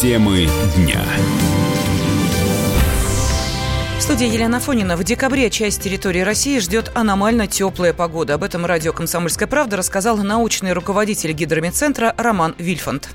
Темы дня. В Елена Фонина. В декабре часть территории России ждет аномально теплая погода. Об этом радио «Комсомольская правда» рассказал научный руководитель гидромедцентра Роман Вильфанд.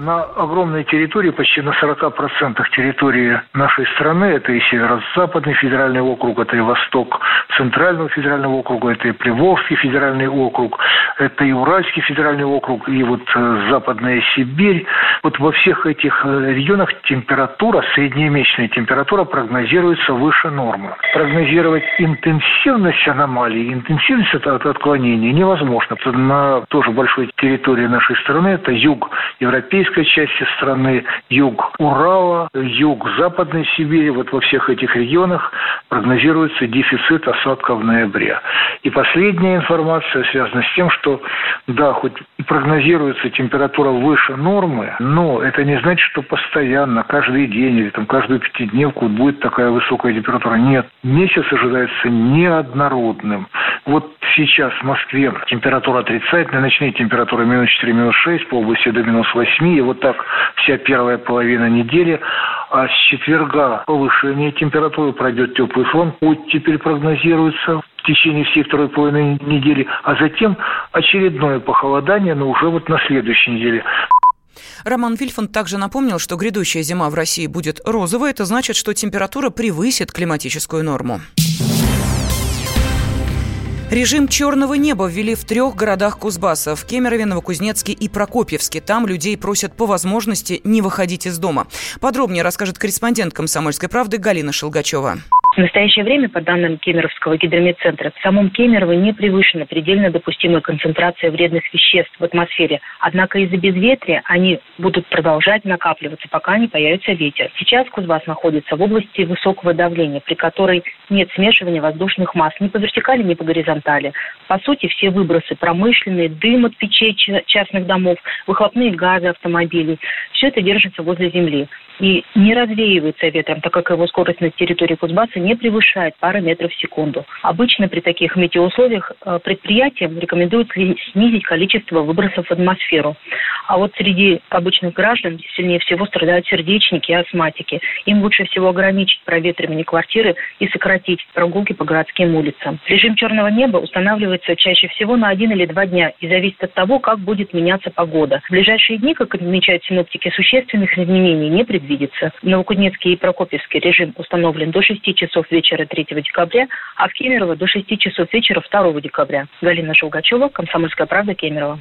На огромной территории, почти на 40% территории нашей страны, это и Северо-Западный федеральный округ, это и Восток Центрального федерального округа, это и Приволжский федеральный округ, это и Уральский федеральный округ, и вот э, Западная Сибирь. Вот во всех этих э, регионах температура, среднемесячная температура прогнозируется выше нормы. Прогнозировать интенсивность аномалий, интенсивность от отклонения невозможно. На тоже большой территории нашей страны, это юг европейской части страны, юг Урала, юг Западной Сибири, вот во всех этих регионах прогнозируется дефицит осадков в ноябре. И последняя информация связана с тем, что да, хоть прогнозируется температура выше нормы, но это не значит, что постоянно, каждый день или там каждую пятидневку будет такая высокая температура. Нет, месяц ожидается неоднородным. Вот сейчас в Москве температура отрицательная, ночные температуры минус 4, минус 6, по области до минус 8, и вот так вся первая половина недели. А с четверга повышение температуры пройдет теплый фронт. Оттепель прогнозируется течение всей второй половины недели, а затем очередное похолодание, но уже вот на следующей неделе. Роман Вильфанд также напомнил, что грядущая зима в России будет розовой. Это значит, что температура превысит климатическую норму. Режим черного неба ввели в трех городах Кузбасса – в Кемерове, Новокузнецке и Прокопьевске. Там людей просят по возможности не выходить из дома. Подробнее расскажет корреспондент «Комсомольской правды» Галина Шелгачева. В настоящее время, по данным Кемеровского гидромедцентра, в самом Кемерово не превышена предельно допустимая концентрация вредных веществ в атмосфере. Однако из-за безветрия они будут продолжать накапливаться, пока не появится ветер. Сейчас Кузбасс находится в области высокого давления, при которой нет смешивания воздушных масс ни по вертикали, ни по горизонтали. По сути, все выбросы промышленные, дым от печей частных домов, выхлопные газы автомобилей, все это держится возле земли и не развеивается ветром, так как его скорость на территории Кузбасса не превышает пары метров в секунду. Обычно при таких метеоусловиях э, предприятиям рекомендуют снизить количество выбросов в атмосферу. А вот среди обычных граждан сильнее всего страдают сердечники и астматики. Им лучше всего ограничить проветривание квартиры и сократить прогулки по городским улицам. Режим черного неба устанавливается чаще всего на один или два дня и зависит от того, как будет меняться погода. В ближайшие дни, как отмечают синоптики, существенных изменений не предвидится. В Новокузнецкий и Прокопьевский режим установлен до 6 часов вечера 3 декабря, а в Кемерово до 6 часов вечера 2 декабря. Галина Шелгачева, Комсомольская правда, Кемерово.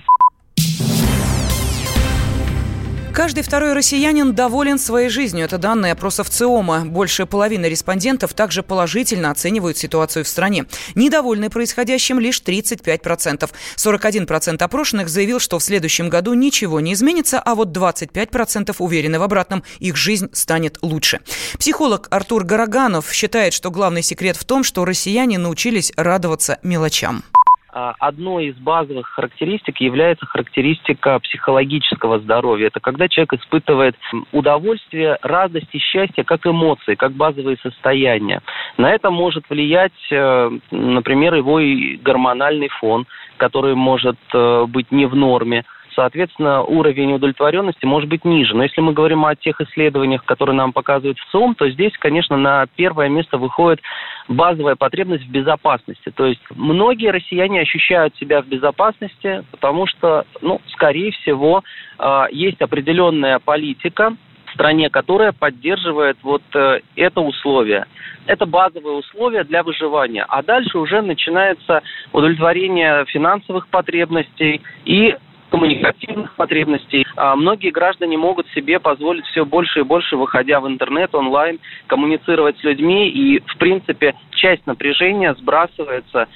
Каждый второй россиянин доволен своей жизнью. Это данные опросов ЦИОМа. Больше половины респондентов также положительно оценивают ситуацию в стране. Недовольны происходящим лишь 35%. 41% опрошенных заявил, что в следующем году ничего не изменится, а вот 25% уверены в обратном. Их жизнь станет лучше. Психолог Артур Гороганов считает, что главный секрет в том, что россияне научились радоваться мелочам. А, одной из базовых характеристик является характеристика психологического здоровья. Это когда человек испытывает удовольствие, радость и счастье как эмоции, как базовые состояния. На это может влиять, э, например, его гормональный фон, который может э, быть не в норме соответственно, уровень удовлетворенности может быть ниже. Но если мы говорим о тех исследованиях, которые нам показывают в ЦИОМ, то здесь, конечно, на первое место выходит базовая потребность в безопасности. То есть многие россияне ощущают себя в безопасности, потому что, ну, скорее всего, а, есть определенная политика, в стране, которая поддерживает вот э, это условие. Это базовые условия для выживания. А дальше уже начинается удовлетворение финансовых потребностей и коммуникативных потребностей. А многие граждане могут себе позволить все больше и больше, выходя в интернет, онлайн, коммуницировать с людьми, и, в принципе, часть напряжения сбрасывается.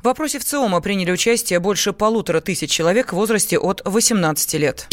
В вопросе в ЦИОМа приняли участие больше полутора тысяч человек в возрасте от 18 лет.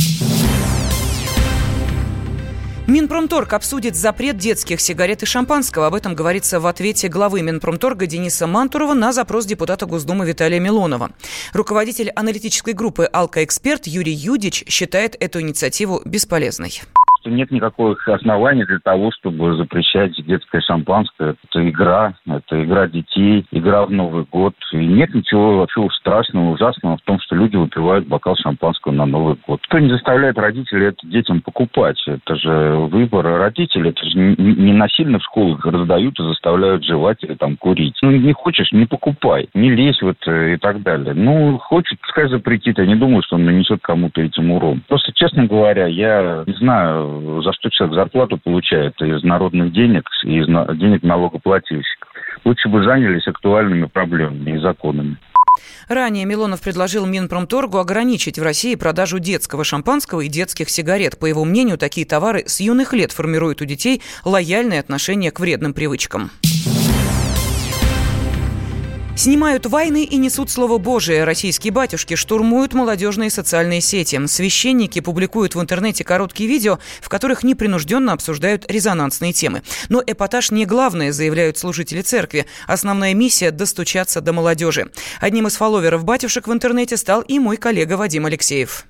Минпромторг обсудит запрет детских сигарет и шампанского. Об этом говорится в ответе главы Минпромторга Дениса Мантурова на запрос депутата Госдумы Виталия Милонова. Руководитель аналитической группы «Алка-эксперт» Юрий Юдич считает эту инициативу бесполезной что нет никаких оснований для того, чтобы запрещать детское шампанское. Это игра, это игра детей, игра в Новый год. И нет ничего вообще страшного, ужасного в том, что люди выпивают бокал шампанского на Новый год. Кто не заставляет родителей это детям покупать? Это же выбор родителей. Это же не насильно в школах раздают и заставляют жевать или там курить. Ну, не хочешь, не покупай. Не лезь вот и так далее. Ну, хочет, пускай запретит. Я не думаю, что он нанесет кому-то этим урон. Просто, честно говоря, я не знаю, за что человек зарплату получает из народных денег, из денег налогоплательщиков. Лучше бы занялись актуальными проблемами и законами. Ранее Милонов предложил Минпромторгу ограничить в России продажу детского шампанского и детских сигарет. По его мнению, такие товары с юных лет формируют у детей лояльное отношение к вредным привычкам. Снимают войны и несут слово Божие. Российские батюшки штурмуют молодежные социальные сети. Священники публикуют в интернете короткие видео, в которых непринужденно обсуждают резонансные темы. Но эпатаж не главное, заявляют служители церкви. Основная миссия – достучаться до молодежи. Одним из фолловеров батюшек в интернете стал и мой коллега Вадим Алексеев.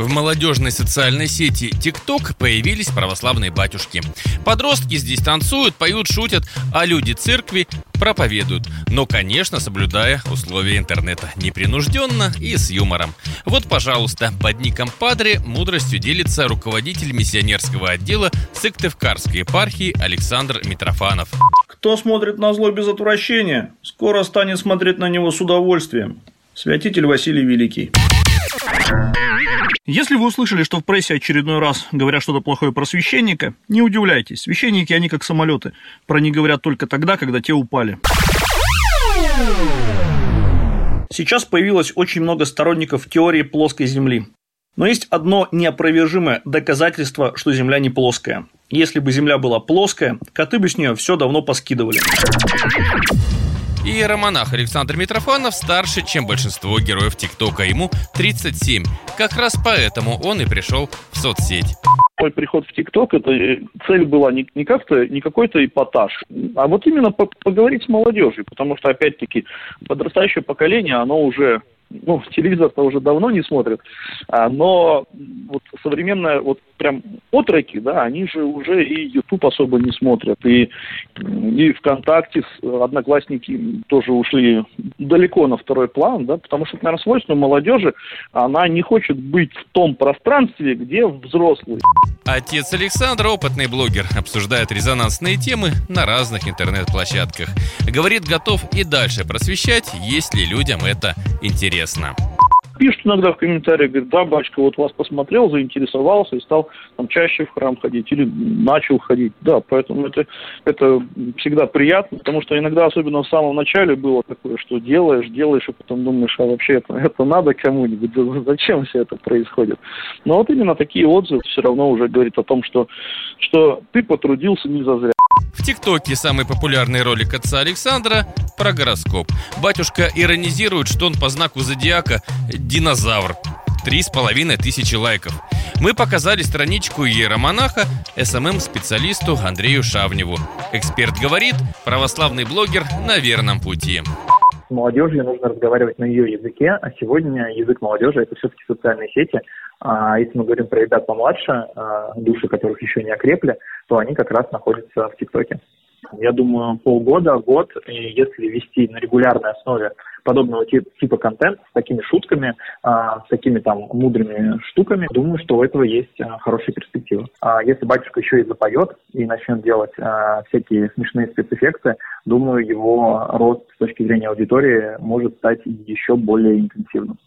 В молодежной социальной сети TikTok появились православные батюшки. Подростки здесь танцуют, поют, шутят, а люди церкви проповедуют. Но, конечно, соблюдая условия интернета. Непринужденно и с юмором. Вот, пожалуйста, под ником Падре мудростью делится руководитель миссионерского отдела Сыктывкарской епархии Александр Митрофанов. Кто смотрит на зло без отвращения, скоро станет смотреть на него с удовольствием. Святитель Василий Великий. Если вы услышали, что в прессе очередной раз говорят что-то плохое про священника, не удивляйтесь. Священники, они как самолеты. Про них говорят только тогда, когда те упали. Сейчас появилось очень много сторонников теории плоской Земли. Но есть одно неопровержимое доказательство, что Земля не плоская. Если бы Земля была плоская, коты бы с нее все давно поскидывали. Иеромонах Александр Митрофанов старше, чем большинство героев ТикТока. Ему 37. Как раз поэтому он и пришел в соцсеть мой приход в ТикТок, это э, цель была не, не как-то, не какой-то эпатаж, а вот именно по поговорить с молодежью, потому что, опять-таки, подрастающее поколение, оно уже ну, телевизор-то уже давно не смотрят, а, но вот современная, вот прям отроки, да, они же уже и YouTube особо не смотрят, и, и ВКонтакте, Одноклассники тоже ушли далеко на второй план, да, потому что, наверное, свойство молодежи, она не хочет быть в том пространстве, где взрослые. Отец Александр, опытный блогер, обсуждает резонансные темы на разных интернет-площадках. Говорит, готов и дальше просвещать, если людям это интересно пишут иногда в комментариях, говорят, да, батюшка, вот вас посмотрел, заинтересовался и стал там чаще в храм ходить или начал ходить. Да, поэтому это, это всегда приятно, потому что иногда, особенно в самом начале, было такое, что делаешь, делаешь, и потом думаешь, а вообще это, это надо кому-нибудь, зачем все это происходит. Но вот именно такие отзывы все равно уже говорят о том, что, что ты потрудился не зазря. В ТикТоке самый популярный ролик отца Александра про гороскоп. Батюшка иронизирует, что он по знаку зодиака динозавр. Три с половиной тысячи лайков. Мы показали страничку иеромонаха СММ-специалисту Андрею Шавневу. Эксперт говорит, православный блогер на верном пути. С молодежью нужно разговаривать на ее языке, а сегодня язык молодежи – это все-таки социальные сети. А если мы говорим про ребят помладше, а, души которых еще не окрепли, то они как раз находятся в ТикТоке. Я думаю, полгода, год, если вести на регулярной основе подобного типа контент с такими шутками, а, с такими там мудрыми штуками, думаю, что у этого есть а, хорошая перспектива. А если батюшка еще и запоет и начнет делать всякие смешные спецэффекты, думаю, его рост с точки зрения аудитории может стать еще более интенсивным.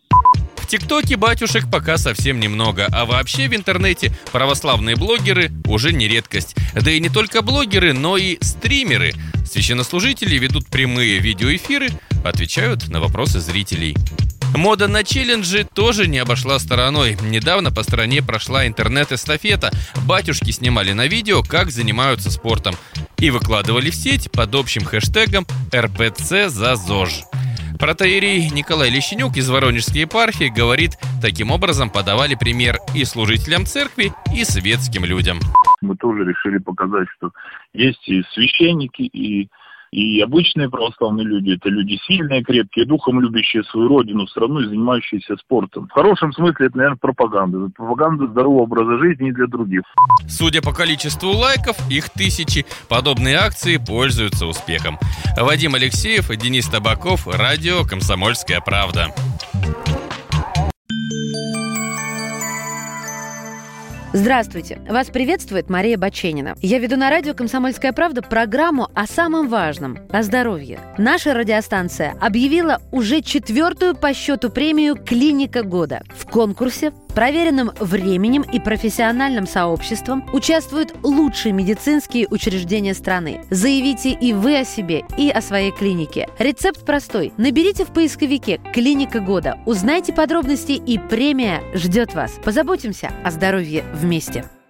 ТикТоке батюшек пока совсем немного, а вообще в интернете православные блогеры уже не редкость. Да и не только блогеры, но и стримеры. Священнослужители ведут прямые видеоэфиры, отвечают на вопросы зрителей. Мода на челленджи тоже не обошла стороной. Недавно по стране прошла интернет-эстафета. Батюшки снимали на видео, как занимаются спортом. И выкладывали в сеть под общим хэштегом «РПЦ за ЗОЖ». Протоиерей Николай Лещенюк из Воронежской епархии говорит, таким образом подавали пример и служителям церкви, и светским людям. Мы тоже решили показать, что есть и священники, и И обычные православные люди – это люди сильные, крепкие, духом любящие свою родину, страну и занимающиеся спортом. В хорошем смысле это, наверное, пропаганда. Пропаганда здорового образа жизни для других. Судя по количеству лайков, их тысячи, подобные акции пользуются успехом. Вадим Алексеев, Денис Табаков, радио «Комсомольская правда». Здравствуйте! Вас приветствует Мария Баченина. Я веду на радио «Комсомольская правда» программу о самом важном – о здоровье. Наша радиостанция объявила уже четвертую по счету премию «Клиника года». В конкурсе проверенным временем и профессиональным сообществом участвуют лучшие медицинские учреждения страны. Заявите и вы о себе, и о своей клинике. Рецепт простой. Наберите в поисковике «Клиника года», узнайте подробности, и премия ждет вас. Позаботимся о здоровье вместе.